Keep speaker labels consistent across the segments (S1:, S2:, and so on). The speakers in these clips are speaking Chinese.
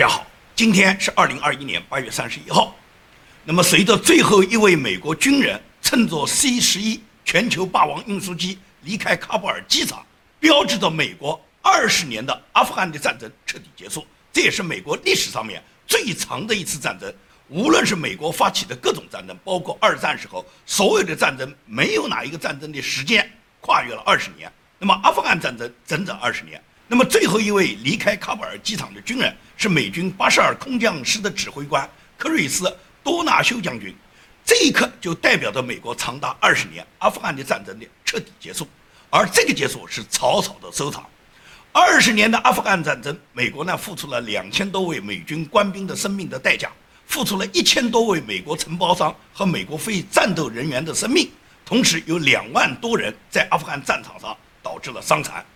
S1: 大家好，今天是二零二一年八月三十一号。那么，随着最后一位美国军人乘坐 C 十一全球霸王运输机离开喀布尔机场，标志着美国二十年的阿富汗的战争彻底结束。这也是美国历史上面最长的一次战争。无论是美国发起的各种战争，包括二战时候所有的战争，没有哪一个战争的时间跨越了二十年。那么，阿富汗战争整整二十年。那么，最后一位离开喀布尔机场的军人是美军八十二空降师的指挥官科瑞斯·多纳修将军。这一刻就代表着美国长达二十年阿富汗的战争的彻底结束，而这个结束是草草的收场。二十年的阿富汗战争，美国呢付出了两千多位美军官兵的生命的代价，付出了一千多位美国承包商和美国非战斗人员的生命，同时有两万多人在阿富汗战场上导致了伤残。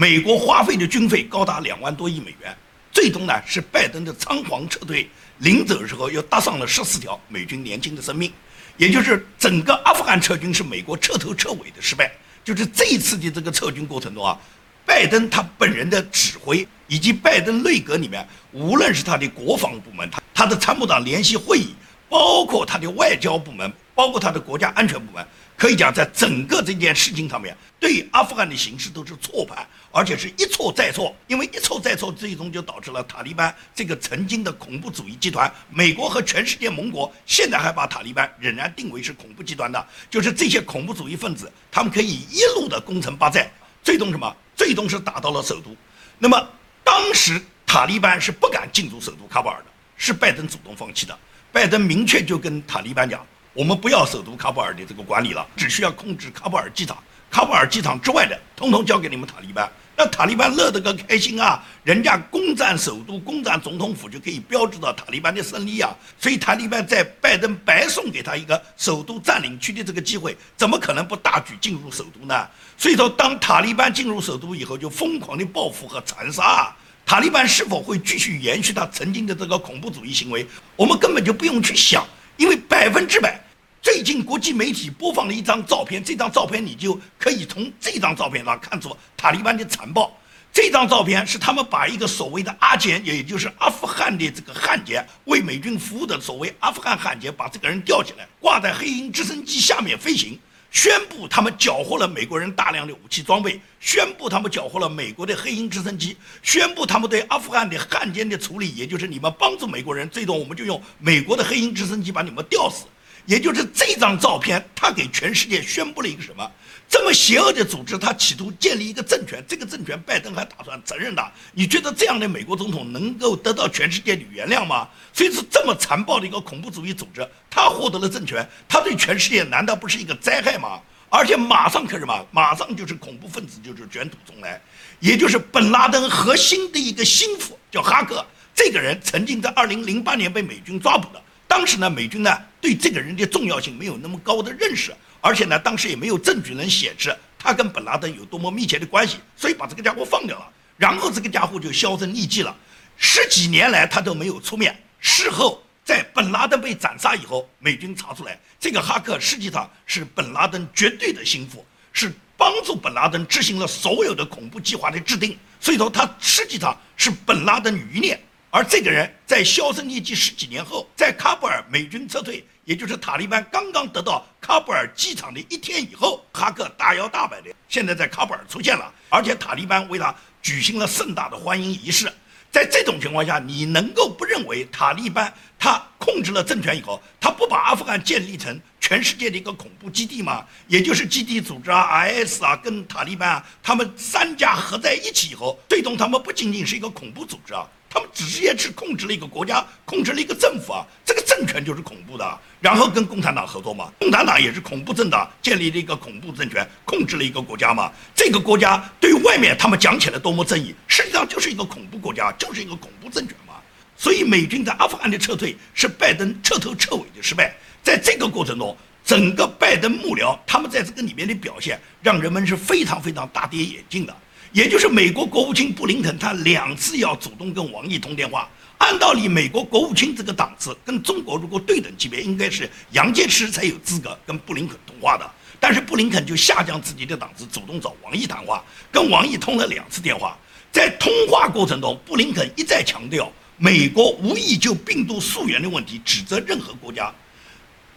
S1: 美国花费的军费高达两万多亿美元，最终呢是拜登的仓皇撤退，临走的时候又搭上了十四条美军年轻的生命，也就是整个阿富汗撤军是美国彻头彻尾的失败。就是这一次的这个撤军过程中啊，拜登他本人的指挥以及拜登内阁里面，无论是他的国防部门，他他的参谋长联席会议，包括他的外交部门，包括他的国家安全部门。可以讲，在整个这件事情上面，对阿富汗的形势都是错判，而且是一错再错。因为一错再错，最终就导致了塔利班这个曾经的恐怖主义集团。美国和全世界盟国现在还把塔利班仍然定为是恐怖集团的，就是这些恐怖主义分子，他们可以一路的攻城拔寨，最终什么？最终是打到了首都。那么当时塔利班是不敢进入首都喀布尔的，是拜登主动放弃的。拜登明确就跟塔利班讲。我们不要首都喀布尔的这个管理了，只需要控制喀布尔机场。喀布尔机场之外的，通通交给你们塔利班。那塔利班乐得个开心啊！人家攻占首都、攻占总统府，就可以标志着塔利班的胜利啊！所以塔利班在拜登白送给他一个首都占领区的这个机会，怎么可能不大举进入首都呢？所以说，当塔利班进入首都以后，就疯狂的报复和残杀。塔利班是否会继续延续他曾经的这个恐怖主义行为，我们根本就不用去想，因为百分之百。最近国际媒体播放了一张照片，这张照片你就可以从这张照片上看出塔利班的残暴。这张照片是他们把一个所谓的阿简，也就是阿富汗的这个汉杰，为美军服务的所谓阿富汗汉杰，把这个人吊起来，挂在黑鹰直升机下面飞行，宣布他们缴获了美国人大量的武器装备，宣布他们缴获了美国的黑鹰直升机，宣布他们对阿富汗的汉奸的处理，也就是你们帮助美国人，最终我们就用美国的黑鹰直升机把你们吊死。也就是这张照片，他给全世界宣布了一个什么？这么邪恶的组织，他企图建立一个政权，这个政权拜登还打算承认的。你觉得这样的美国总统能够得到全世界的原谅吗？所以说，这么残暴的一个恐怖主义组织，他获得了政权，他对全世界难道不是一个灾害吗？而且马上可什么？马上就是恐怖分子就是卷土重来，也就是本拉登核心的一个心腹叫哈克，这个人曾经在二零零八年被美军抓捕的。当时呢，美军呢对这个人的重要性没有那么高的认识，而且呢，当时也没有证据能显示他跟本拉登有多么密切的关系，所以把这个家伙放掉了。然后这个家伙就销声匿迹了，十几年来他都没有出面。事后在本拉登被斩杀以后，美军查出来，这个哈克实际上是本拉登绝对的心腹，是帮助本拉登执行了所有的恐怖计划的制定。所以说，他实际上是本拉登余孽。而这个人在销声匿迹十几年后，在喀布尔美军撤退，也就是塔利班刚刚得到喀布尔机场的一天以后，哈克大摇大摆的现在在喀布尔出现了，而且塔利班为他举行了盛大的欢迎仪式。在这种情况下，你能够不认为塔利班他控制了政权以后，他不把阿富汗建立成全世界的一个恐怖基地吗？也就是基地组织啊、IS 啊跟塔利班啊，他们三家合在一起以后，最终他们不仅仅是一个恐怖组织啊。他们直接是控制了一个国家，控制了一个政府啊，这个政权就是恐怖的。然后跟共产党合作嘛，共产党也是恐怖政党，建立了一个恐怖政权，控制了一个国家嘛。这个国家对外面他们讲起来多么正义，实际上就是一个恐怖国家，就是一个恐怖政权嘛。所以美军在阿富汗的撤退是拜登彻头彻尾的失败。在这个过程中，整个拜登幕僚他们在这个里面的表现，让人们是非常非常大跌眼镜的。也就是美国国务卿布林肯，他两次要主动跟王毅通电话。按道理，美国国务卿这个档次跟中国如果对等级别，应该是杨洁篪才有资格跟布林肯通话的。但是布林肯就下降自己的档次，主动找王毅谈话，跟王毅通了两次电话。在通话过程中，布林肯一再强调，美国无意就病毒溯源的问题指责任何国家。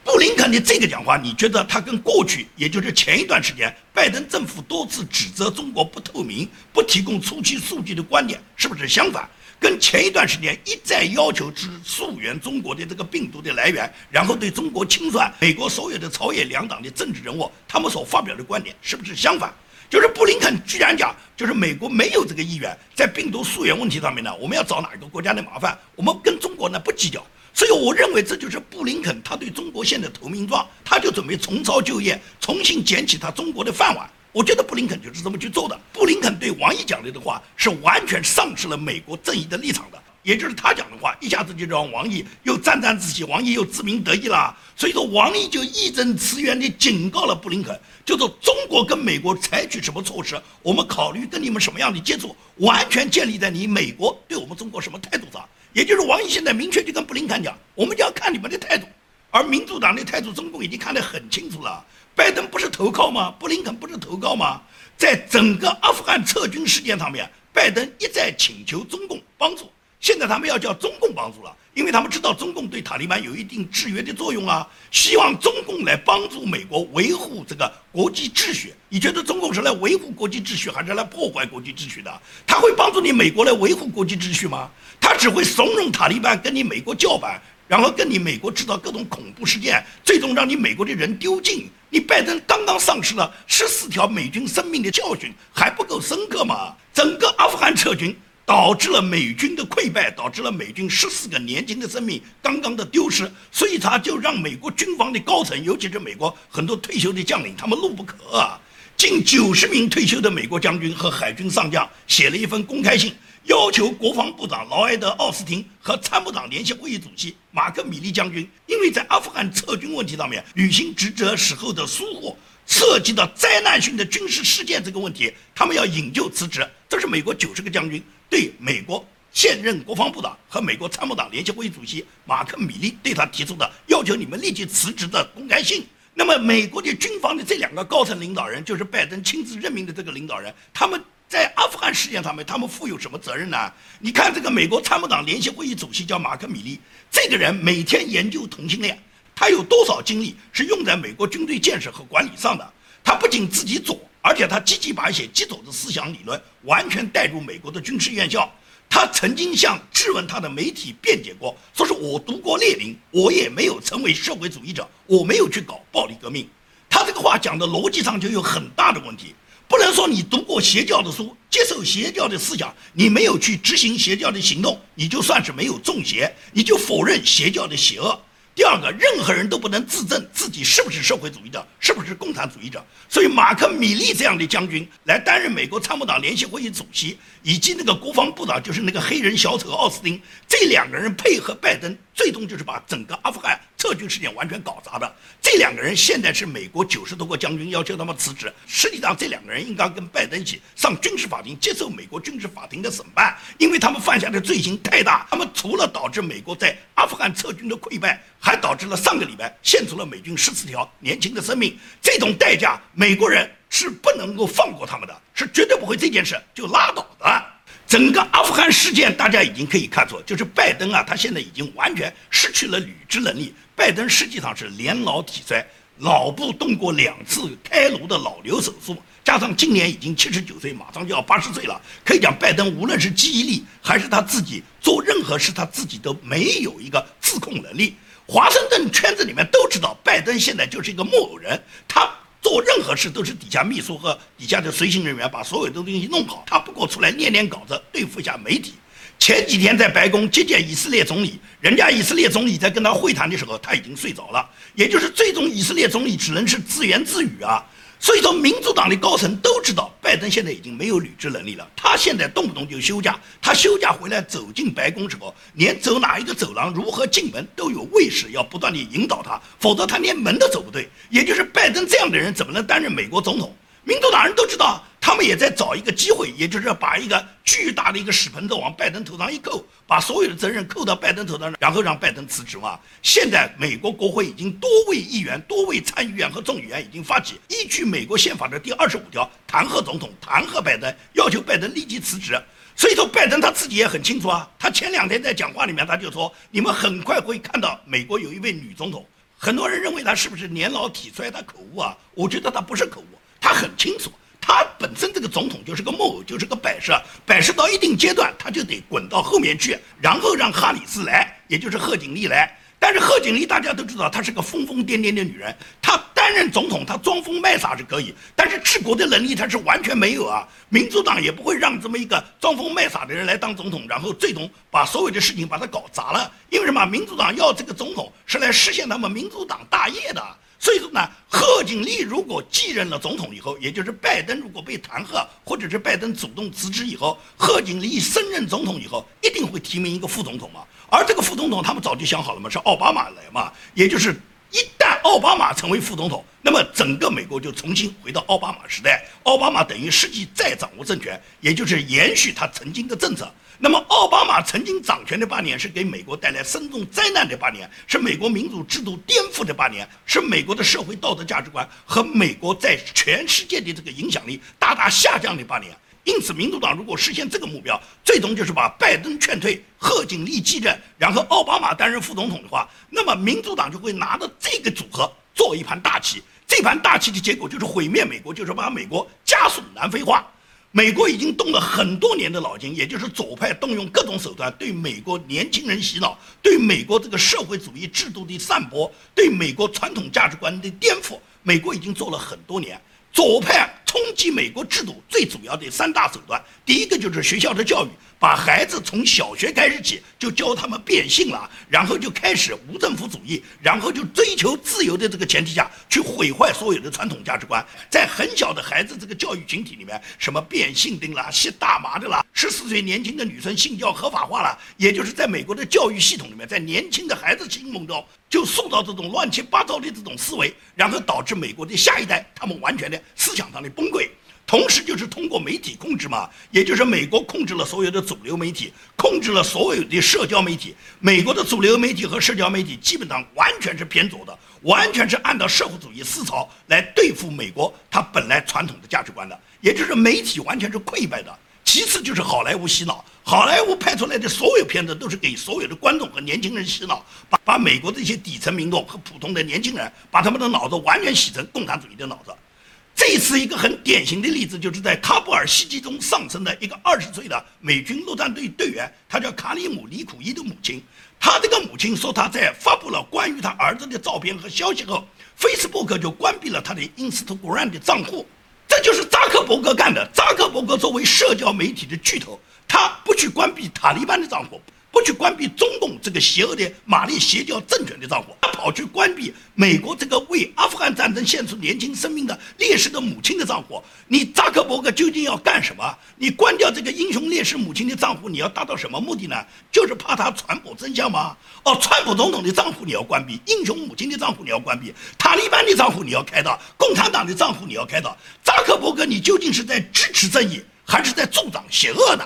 S1: 布林肯的这个讲话，你觉得他跟过去，也就是前一段时间拜登政府多次指责中国不透明、不提供初期数据的观点，是不是相反？跟前一段时间一再要求之溯源中国的这个病毒的来源，然后对中国清算美国所有的朝野两党的政治人物，他们所发表的观点是不是相反？就是布林肯居然讲，就是美国没有这个意愿在病毒溯源问题上面呢，我们要找哪个国家的麻烦，我们跟中国呢不计较。所以我认为这就是布林肯他对中国现的投名状，他就准备重操旧业，重新捡起他中国的饭碗。我觉得布林肯就是这么去做的。布林肯对王毅讲的的话是完全丧失了美国正义的立场的，也就是他讲的话，一下子就让王毅又沾沾自喜，王毅又自鸣得意了。所以说，王毅就义正辞严地警告了布林肯，就说中国跟美国采取什么措施，我们考虑跟你们什么样的接触，完全建立在你美国对我们中国什么态度上。也就是王毅现在明确就跟布林肯讲，我们就要看你们的态度，而民主党的态度，中共已经看得很清楚了。拜登不是投靠吗？布林肯不是投靠吗？在整个阿富汗撤军事件上面，拜登一再请求中共帮助。现在他们要叫中共帮助了，因为他们知道中共对塔利班有一定制约的作用啊，希望中共来帮助美国维护这个国际秩序。你觉得中共是来维护国际秩序，还是来破坏国际秩序的？他会帮助你美国来维护国际秩序吗？他只会怂恿塔利班跟你美国叫板。然后跟你美国制造各种恐怖事件，最终让你美国的人丢尽。你拜登刚刚丧失了十四条美军生命的教训，还不够深刻吗？整个阿富汗撤军导致了美军的溃败，导致了美军十四个年轻的生命刚刚的丢失。所以他就让美国军方的高层，尤其是美国很多退休的将领，他们怒不可遏。近九十名退休的美国将军和海军上将写了一封公开信。要求国防部长劳埃德·奥斯汀和参谋长联席会议主席马克·米利将军，因为在阿富汗撤军问题上面履行职责时候的疏忽，涉及到灾难性的军事事件这个问题，他们要引咎辞职。这是美国九十个将军对美国现任国防部长和美国参谋长联席会议主席马克·米利对他提出的要求你们立即辞职的公开信。那么，美国的军方的这两个高层领导人，就是拜登亲自任命的这个领导人，他们。在阿富汗事件上面，他们负有什么责任呢？你看，这个美国参谋长联席会议主席叫马克·米利，这个人每天研究同性恋，他有多少精力是用在美国军队建设和管理上的？他不仅自己走，而且他积极把一些极左的思想理论完全带入美国的军事院校。他曾经向质问他的媒体辩解过，说是我读过列宁，我也没有成为社会主义者，我没有去搞暴力革命。他这个话讲的逻辑上就有很大的问题。不能说你读过邪教的书，接受邪教的思想，你没有去执行邪教的行动，你就算是没有中邪，你就否认邪教的邪恶。第二个，任何人都不能自证自己是不是社会主义者，是不是共产主义者。所以，马克·米利这样的将军来担任美国参谋长联席会议主席，以及那个国防部长就是那个黑人小丑奥斯汀，这两个人配合拜登，最终就是把整个阿富汗撤军事件完全搞砸的。这两个人现在是美国九十多个将军要求他们辞职，实际上这两个人应该跟拜登一起上军事法庭接受美国军事法庭的审判，因为他们犯下的罪行太大，他们除了导致美国在阿富汗撤军的溃败。还导致了上个礼拜献出了美军十四条年轻的生命，这种代价美国人是不能够放过他们的，是绝对不会这件事就拉倒的。整个阿富汗事件大家已经可以看出，就是拜登啊，他现在已经完全失去了履职能力。拜登实际上是年老体衰，脑部动过两次开颅的脑瘤手术，加上今年已经七十九岁，马上就要八十岁了，可以讲拜登无论是记忆力还是他自己做任何事，他自己都没有一个自控能力。华盛顿圈子里面都知道，拜登现在就是一个木偶人，他做任何事都是底下秘书和底下的随行人员把所有的东西弄好，他不过出来念念稿子，对付一下媒体。前几天在白宫接见以色列总理，人家以色列总理在跟他会谈的时候，他已经睡着了，也就是最终以色列总理只能是自言自语啊。所以说，民主党的高层都知道，拜登现在已经没有履职能力了。他现在动不动就休假，他休假回来走进白宫时候，连走哪一个走廊、如何进门都有卫士要不断的引导他，否则他连门都走不对。也就是这样的人，怎么能担任美国总统？民主党人都知道，他们也在找一个机会，也就是把一个巨大的一个屎盆子往拜登头上一扣，把所有的责任扣到拜登头上，然后让拜登辞职嘛。现在美国国会已经多位议员、多位参议员和众议员已经发起依据美国宪法的第二十五条弹劾总统、弹劾拜登，要求拜登立即辞职。所以说，拜登他自己也很清楚啊。他前两天在讲话里面，他就说：“你们很快会看到美国有一位女总统。”很多人认为他是不是年老体衰，他口误啊？我觉得他不是口误，他很清楚，他本身这个总统就是个木偶，就是个摆设，摆设到一定阶段，他就得滚到后面去，然后让哈里斯来，也就是贺锦丽来。但是贺锦丽大家都知道，她是个疯疯癫癫的女人。她担任总统，他装疯卖傻是可以，但是治国的能力他是完全没有啊。民主党也不会让这么一个装疯卖傻的人来当总统，然后最终把所有的事情把他搞砸了。因为什么？民主党要这个总统是来实现他们民主党大业的。所以说呢，贺锦丽如果继任了总统以后，也就是拜登如果被弹劾，或者是拜登主动辞职以后，贺锦丽升任总统以后，一定会提名一个副总统嘛。而这个副总统，他们早就想好了嘛，是奥巴马来嘛。也就是一旦奥巴马成为副总统，那么整个美国就重新回到奥巴马时代，奥巴马等于实际再掌握政权，也就是延续他曾经的政策。那么，奥巴马曾经掌权的八年是给美国带来深重灾难的八年，是美国民主制度颠覆的八年，是美国的社会道德价值观和美国在全世界的这个影响力大大下降的八年。因此，民主党如果实现这个目标，最终就是把拜登劝退，贺锦丽继任，然后奥巴马担任副总统的话，那么民主党就会拿着这个组合做一盘大棋。这盘大棋的结果就是毁灭美国，就是把美国加速南非化。美国已经动了很多年的脑筋，也就是左派动用各种手段对美国年轻人洗脑，对美国这个社会主义制度的散播，对美国传统价值观的颠覆。美国已经做了很多年。左派冲击美国制度最主要的三大手段，第一个就是学校的教育，把孩子从小学开始起就教他们变性了，然后就开始无政府主义，然后就追求自由的这个前提下去毁坏所有的传统价值观，在很小的孩子这个教育群体里面，什么变性的啦、吸大麻的啦，十四岁年轻的女生性教合法化了，也就是在美国的教育系统里面，在年轻的孩子心目中。就塑造这种乱七八糟的这种思维，然后导致美国的下一代他们完全的思想上的崩溃。同时，就是通过媒体控制嘛，也就是美国控制了所有的主流媒体，控制了所有的社交媒体。美国的主流媒体和社交媒体基本上完全是偏左的，完全是按照社会主义思潮来对付美国它本来传统的价值观的，也就是媒体完全是溃败的。其次就是好莱坞洗脑，好莱坞拍出来的所有片子都是给所有的观众和年轻人洗脑，把把美国这些底层民众和普通的年轻人，把他们的脑子完全洗成共产主义的脑子。这次一个很典型的例子，就是在喀布尔袭击中丧生的一个二十岁的美军陆战队队员，他叫卡里姆·李库伊的母亲。他这个母亲说，他在发布了关于他儿子的照片和消息后，Facebook 就关闭了他的 Instagram 的账户。这就是扎克伯格干的。扎克伯格作为社交媒体的巨头，他不去关闭塔利班的账户。不去关闭中共这个邪恶的马利邪教政权的账户，他跑去关闭美国这个为阿富汗战争献出年轻生命的烈士的母亲的账户。你扎克伯格究竟要干什么？你关掉这个英雄烈士母亲的账户，你要达到什么目的呢？就是怕他传播真相吗？哦，川普总统的账户你要关闭，英雄母亲的账户你要关闭，塔利班的账户你要开到，共产党的账户你要开到。扎克伯格，你究竟是在支持正义，还是在助长邪恶呢？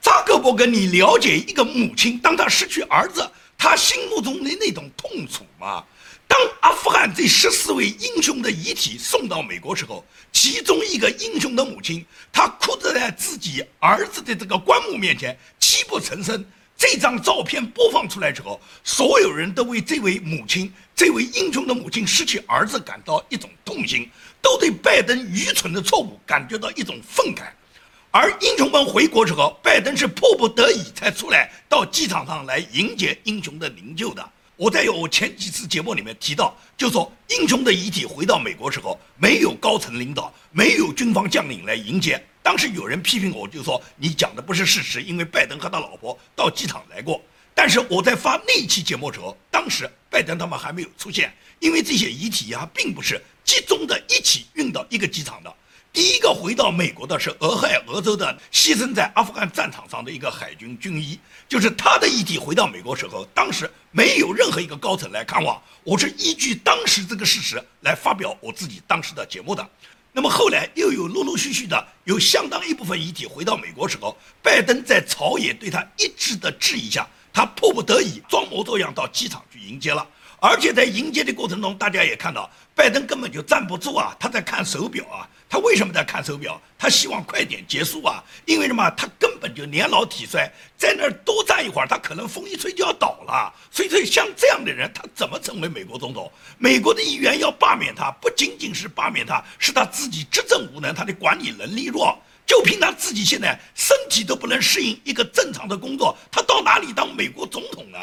S1: 扎克伯格，你了解一个母亲当她失去儿子，她心目中的那种痛楚吗？当阿富汗这十四位英雄的遗体送到美国时候，其中一个英雄的母亲，她哭着在自己儿子的这个棺木面前泣不成声。这张照片播放出来之后，所有人都为这位母亲、这位英雄的母亲失去儿子感到一种痛心，都对拜登愚蠢的错误感觉到一种愤慨。而英雄们回国之后，拜登是迫不得已才出来到机场上来迎接英雄的灵柩的。我在我前几次节目里面提到，就说英雄的遗体回到美国时候，没有高层领导，没有军方将领来迎接。当时有人批评我，就说你讲的不是事实，因为拜登和他老婆到机场来过。但是我在发那一期节目时候，当时拜登他们还没有出现，因为这些遗体呀，并不是集中的一起运到一个机场的。第一个回到美国的是俄亥俄州的牺牲在阿富汗战场上的一个海军军医，就是他的遗体回到美国时候，当时没有任何一个高层来看望，我是依据当时这个事实来发表我自己当时的节目的。那么后来又有陆陆续续的有相当一部分遗体回到美国时候，拜登在朝野对他一致的质疑下，他迫不得已装模作样到机场去迎接了。而且在迎接的过程中，大家也看到，拜登根本就站不住啊，他在看手表啊。他为什么在看手表？他希望快点结束啊！因为什么？他根本就年老体衰，在那儿多站一会儿，他可能风一吹就要倒了。所以，所以像这样的人，他怎么成为美国总统？美国的议员要罢免他，不仅仅是罢免他，是他自己执政无能，他的管理能力弱。就凭他自己现在身体都不能适应一个正常的工作，他到哪里当美国总统呢？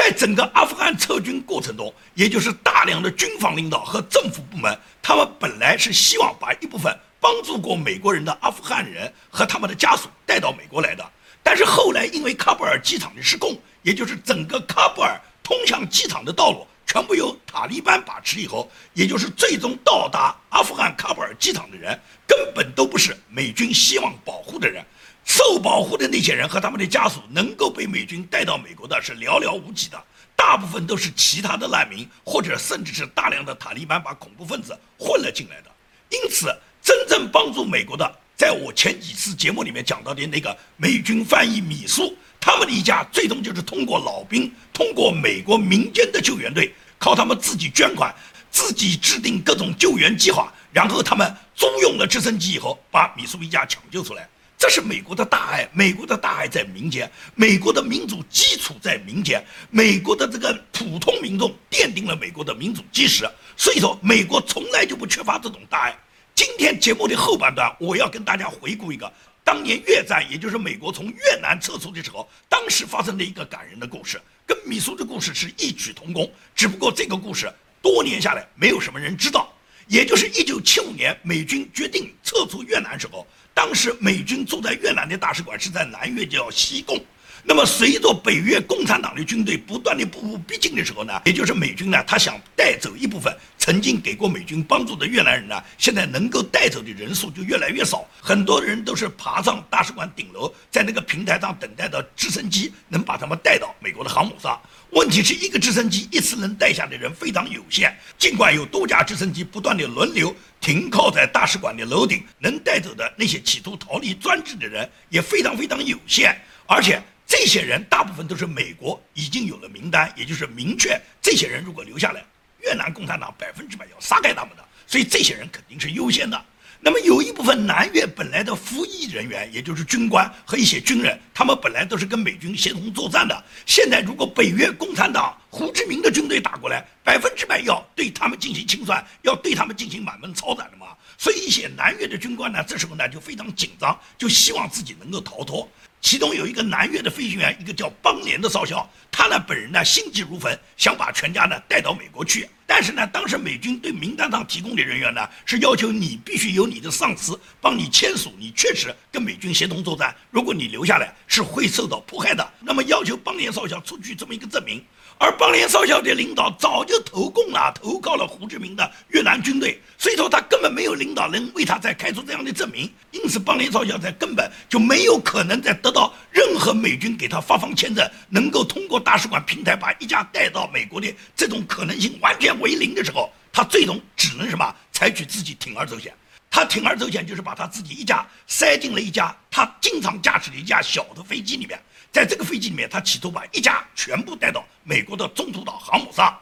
S1: 在整个阿富汗撤军过程中，也就是大量的军方领导和政府部门，他们本来是希望把一部分帮助过美国人的阿富汗人和他们的家属带到美国来的。但是后来因为喀布尔机场的失控，也就是整个喀布尔通向机场的道路全部由塔利班把持以后，也就是最终到达阿富汗喀布尔机场的人，根本都不是美军希望保护的人。受保护的那些人和他们的家属能够被美军带到美国的是寥寥无几的，大部分都是其他的难民，或者甚至是大量的塔利班把恐怖分子混了进来的。因此，真正帮助美国的，在我前几次节目里面讲到的那个美军翻译米苏，他们的一家最终就是通过老兵，通过美国民间的救援队，靠他们自己捐款，自己制定各种救援计划，然后他们租用了直升机以后，把米苏一家抢救出来。这是美国的大爱，美国的大爱在民间，美国的民主基础在民间，美国的这个普通民众奠定了美国的民主基石。所以说，美国从来就不缺乏这种大爱。今天节目的后半段，我要跟大家回顾一个当年越战，也就是美国从越南撤出的时候，当时发生的一个感人的故事，跟米苏的故事是异曲同工，只不过这个故事多年下来没有什么人知道。也就是一九七五年，美军决定撤出越南时候。当时美军驻在越南的大使馆是在南越，叫西贡。那么随着北越共产党的军队不断的步步逼近的时候呢，也就是美军呢，他想带走一部分曾经给过美军帮助的越南人呢，现在能够带走的人数就越来越少。很多人都是爬上大使馆顶楼，在那个平台上等待的直升机能把他们带到美国的航母上。问题是一个直升机一次能带下的人非常有限，尽管有多架直升机不断的轮流。停靠在大使馆的楼顶，能带走的那些企图逃离专制的人也非常非常有限，而且这些人大部分都是美国已经有了名单，也就是明确这些人如果留下来，越南共产党百分之百要杀害他们的，所以这些人肯定是优先的。那么有一部分南越本来的服役人员，也就是军官和一些军人，他们本来都是跟美军协同作战的。现在如果北越共产党胡志明的军队打过来，百分之百要对他们进行清算，要对他们进行满门抄斩的嘛。所以一些南越的军官呢，这时候呢就非常紧张，就希望自己能够逃脱。其中有一个南越的飞行员，一个叫邦连的少校，他呢本人呢心急如焚，想把全家呢带到美国去。但是呢，当时美军对名单上提供的人员呢，是要求你必须由你的上司帮你签署，你确实跟美军协同作战。如果你留下来，是会受到迫害的。那么要求邦连少校出具这么一个证明。而邦联少校的领导早就投共了，投靠了胡志明的越南军队，所以说他根本没有领导人为他再开出这样的证明，因此邦联少校在根本就没有可能再得到任何美军给他发放签证，能够通过大使馆平台把一家带到美国的这种可能性完全为零的时候，他最终只能什么采取自己铤而走险。他铤而走险就是把他自己一家塞进了一架他经常驾驶的一架小的飞机里面。在这个飞机里面，他企图把一家全部带到美国的中途岛航母上。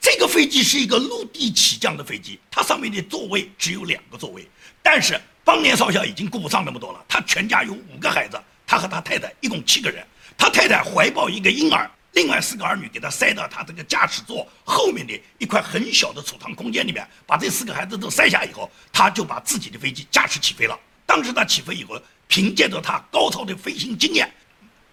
S1: 这个飞机是一个陆地起降的飞机，它上面的座位只有两个座位。但是邦年少校已经顾不上那么多了，他全家有五个孩子，他和他太太一共七个人。他太太怀抱一个婴儿，另外四个儿女给他塞到他这个驾驶座后面的一块很小的储藏空间里面。把这四个孩子都塞下以后，他就把自己的飞机驾驶起飞了。当时他起飞以后，凭借着他高超的飞行经验。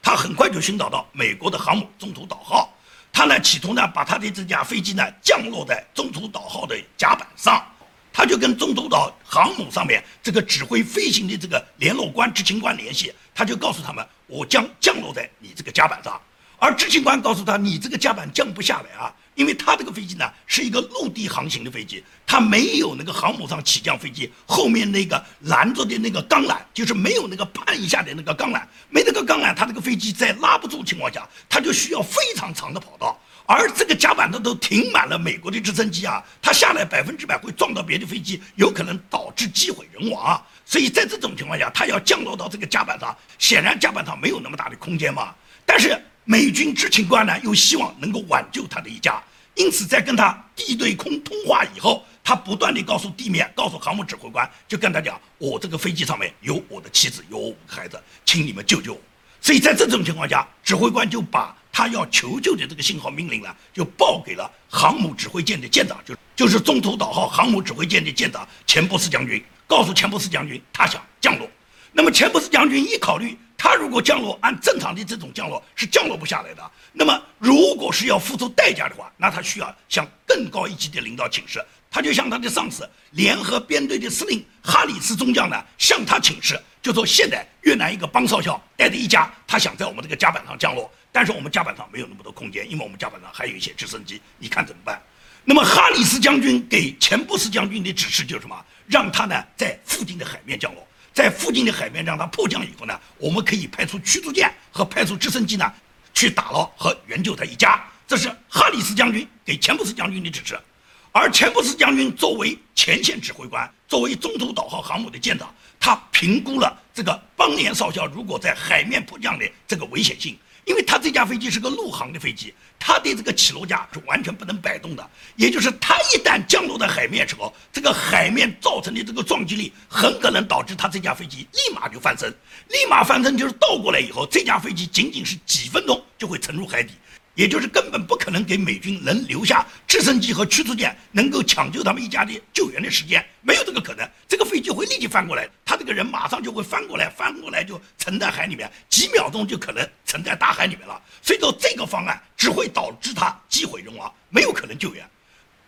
S1: 他很快就寻找到美国的航母中途岛号，他呢企图呢把他的这架飞机呢降落在中途岛号的甲板上，他就跟中途岛航母上面这个指挥飞行的这个联络官执勤官联系，他就告诉他们，我将降落在你这个甲板上。而执勤官告诉他：“你这个甲板降不下来啊，因为他这个飞机呢是一个陆地航行的飞机，它没有那个航母上起降飞机后面那个拦着的那个钢缆，就是没有那个绊一下的那个钢缆，没那个钢缆，它这个飞机在拉不住情况下，它就需要非常长的跑道。而这个甲板上都停满了美国的直升机啊，它下来百分之百会撞到别的飞机，有可能导致机毁人亡啊。所以在这种情况下，它要降落到这个甲板上，显然甲板上没有那么大的空间嘛。但是。美军执勤官呢，又希望能够挽救他的一家，因此，在跟他地对空通话以后，他不断地告诉地面、告诉航母指挥官，就跟他讲：“我这个飞机上面有我的妻子，有我五个孩子，请你们救救我。”所以在这种情况下，指挥官就把他要求救的这个信号命令呢，就报给了航母指挥舰的舰长，就就是中途岛号航母指挥舰的舰长钱伯斯将军，告诉钱伯斯将军，他想降落。那么钱伯斯将军一考虑。他如果降落，按正常的这种降落是降落不下来的。那么，如果是要付出代价的话，那他需要向更高一级的领导请示。他就向他的上司联合编队的司令哈里斯中将呢，向他请示，就说现在越南一个邦少校带着一家，他想在我们这个甲板上降落，但是我们甲板上没有那么多空间，因为我们甲板上还有一些直升机，你看怎么办？那么哈里斯将军给钱布斯将军的指示就是什么？让他呢在附近的海面降落。在附近的海面让它迫降以后呢，我们可以派出驱逐舰和派出直升机呢，去打捞和援救他一家。这是哈里斯将军给钱布斯将军的指示，而钱布斯将军作为前线指挥官，作为中途岛号航母的舰长，他评估了这个邦联少校如果在海面迫降的这个危险性。因为他这架飞机是个陆航的飞机，它的这个起落架是完全不能摆动的。也就是它一旦降落在海面时候，这个海面造成的这个撞击力很可能导致它这架飞机立马就翻身。立马翻身就是倒过来以后，这架飞机仅仅是几分钟就会沉入海底。也就是根本不可能给美军能留下直升机和驱逐舰能够抢救他们一家的救援的时间，没有这个可能。这个飞机会立即翻过来，他这个人马上就会翻过来，翻过来就沉在海里面，几秒钟就可能沉在大海里面了。所以说，这个方案只会导致他机毁人亡，没有可能救援。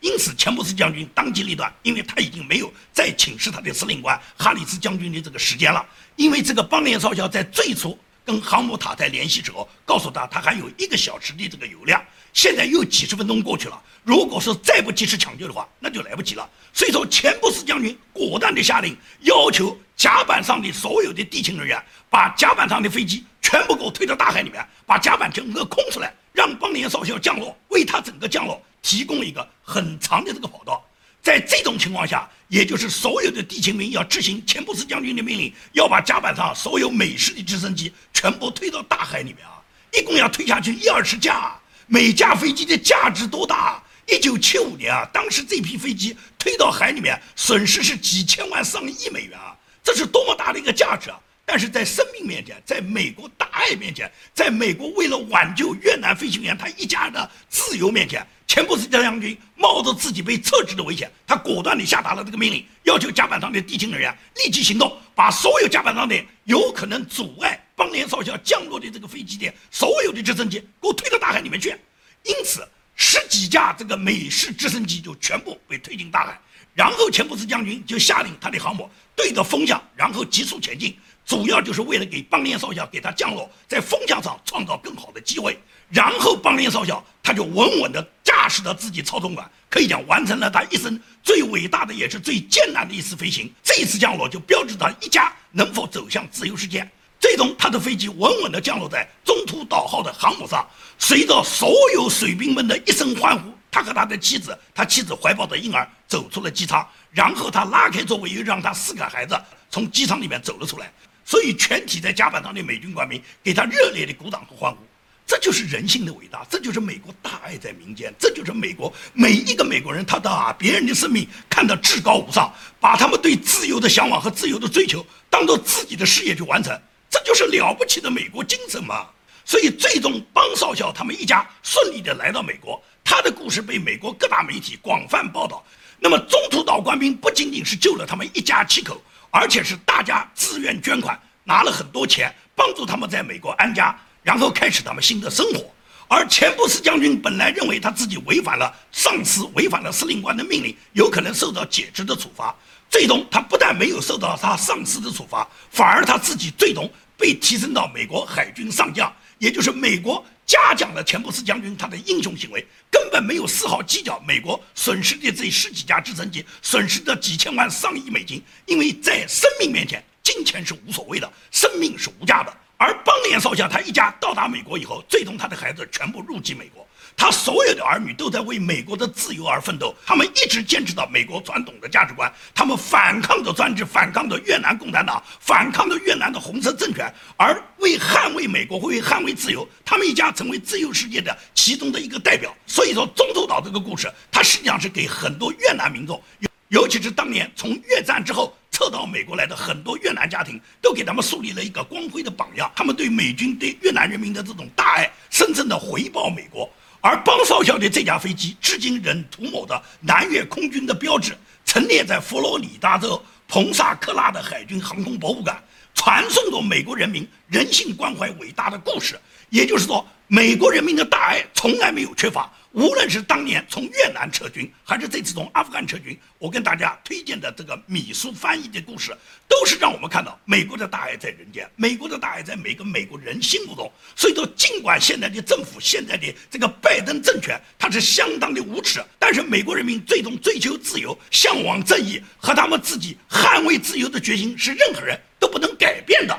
S1: 因此，钱布斯将军当机立断，因为他已经没有再请示他的司令官哈里斯将军的这个时间了，因为这个邦联少校在最初。跟航母塔台联系之后，告诉他他还有一个小时的这个油量。现在又几十分钟过去了，如果是再不及时抢救的话，那就来不及了。所以说，钱布斯将军果断地下令，要求甲板上的所有的地勤人员把甲板上的飞机全部给我推到大海里面，把甲板整个空出来，让邦联少校降落，为他整个降落提供一个很长的这个跑道。在这种情况下，也就是所有的地勤兵要执行钱布斯将军的命令，要把甲板上所有美式的直升机全部推到大海里面啊！一共要推下去一二十架，每架飞机的价值多大？一九七五年啊，当时这批飞机推到海里面，损失是几千万上亿美元啊！这是多么大的一个价值啊！但是在生命面前，在美国大爱面前，在美国为了挽救越南飞行员他一家的自由面前，钱布斯将军冒着自己被撤职的危险，他果断地下达了这个命令，要求甲板上的地勤人员立即行动，把所有甲板上的有可能阻碍邦联少校降落的这个飞机的所有的直升机给我推到大海里面去。因此，十几架这个美式直升机就全部被推进大海，然后钱布斯将军就下令他的航母对着风向，然后急速前进。主要就是为了给邦联少校给他降落，在风向上创造更好的机会，然后邦联少校他就稳稳地驾驶着自己操纵杆，可以讲完成了他一生最伟大的也是最艰难的一次飞行。这一次降落就标志着一家能否走向自由世界。最终，他的飞机稳稳地降落在中途岛号的航母上，随着所有水兵们的一声欢呼，他和他的妻子，他妻子怀抱着婴儿走出了机舱，然后他拉开座位，又让他四个孩子从机舱里面走了出来。所以，全体在甲板上的美军官兵给他热烈的鼓掌和欢呼，这就是人性的伟大，这就是美国大爱在民间，这就是美国每一个美国人他把别人的生命看得至高无上，把他们对自由的向往和自由的追求当做自己的事业去完成，这就是了不起的美国精神嘛。所以，最终邦少校他们一家顺利的来到美国，他的故事被美国各大媒体广泛报道。那么，中途岛官兵不仅仅是救了他们一家七口。而且是大家自愿捐款，拿了很多钱帮助他们在美国安家，然后开始他们新的生活。而钱布斯将军本来认为他自己违反了上司、违反了司令官的命令，有可能受到解职的处罚。最终，他不但没有受到他上司的处罚，反而他自己最终被提升到美国海军上将，也就是美国。嘉奖了钱布斯将军他的英雄行为，根本没有丝毫计较美国损失的这十几架直升机，损失的几千万上亿美金。因为在生命面前，金钱是无所谓的，生命是无价的。而邦联少校他一家到达美国以后，最终他的孩子全部入籍美国。他所有的儿女都在为美国的自由而奋斗，他们一直坚持到美国传统的价值观，他们反抗着专制，反抗着越南共产党，反抗着越南的红色政权，而为捍卫美国，为捍卫自由，他们一家成为自由世界的其中的一个代表。所以说，中途岛这个故事，它实际上是给很多越南民众，尤尤其是当年从越战之后。撤到美国来的很多越南家庭，都给他们树立了一个光辉的榜样。他们对美军、对越南人民的这种大爱，深深的回报美国。而邦少校的这架飞机，至今仍涂抹着南越空军的标志，陈列在佛罗里达州彭萨克拉的海军航空博物馆，传颂着美国人民人性关怀伟大的故事。也就是说，美国人民的大爱从来没有缺乏。无论是当年从越南撤军，还是这次从阿富汗撤军，我跟大家推荐的这个米苏翻译的故事，都是让我们看到美国的大爱在人间，美国的大爱在每个美国人心目中。所以说，尽管现在的政府、现在的这个拜登政权，它是相当的无耻，但是美国人民最终追求自由、向往正义和他们自己捍卫自由的决心，是任何人都不能改变的。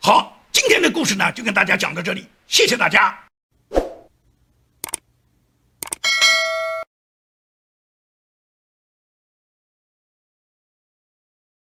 S1: 好，今天的故事呢，就跟大家讲到这里，谢谢大家。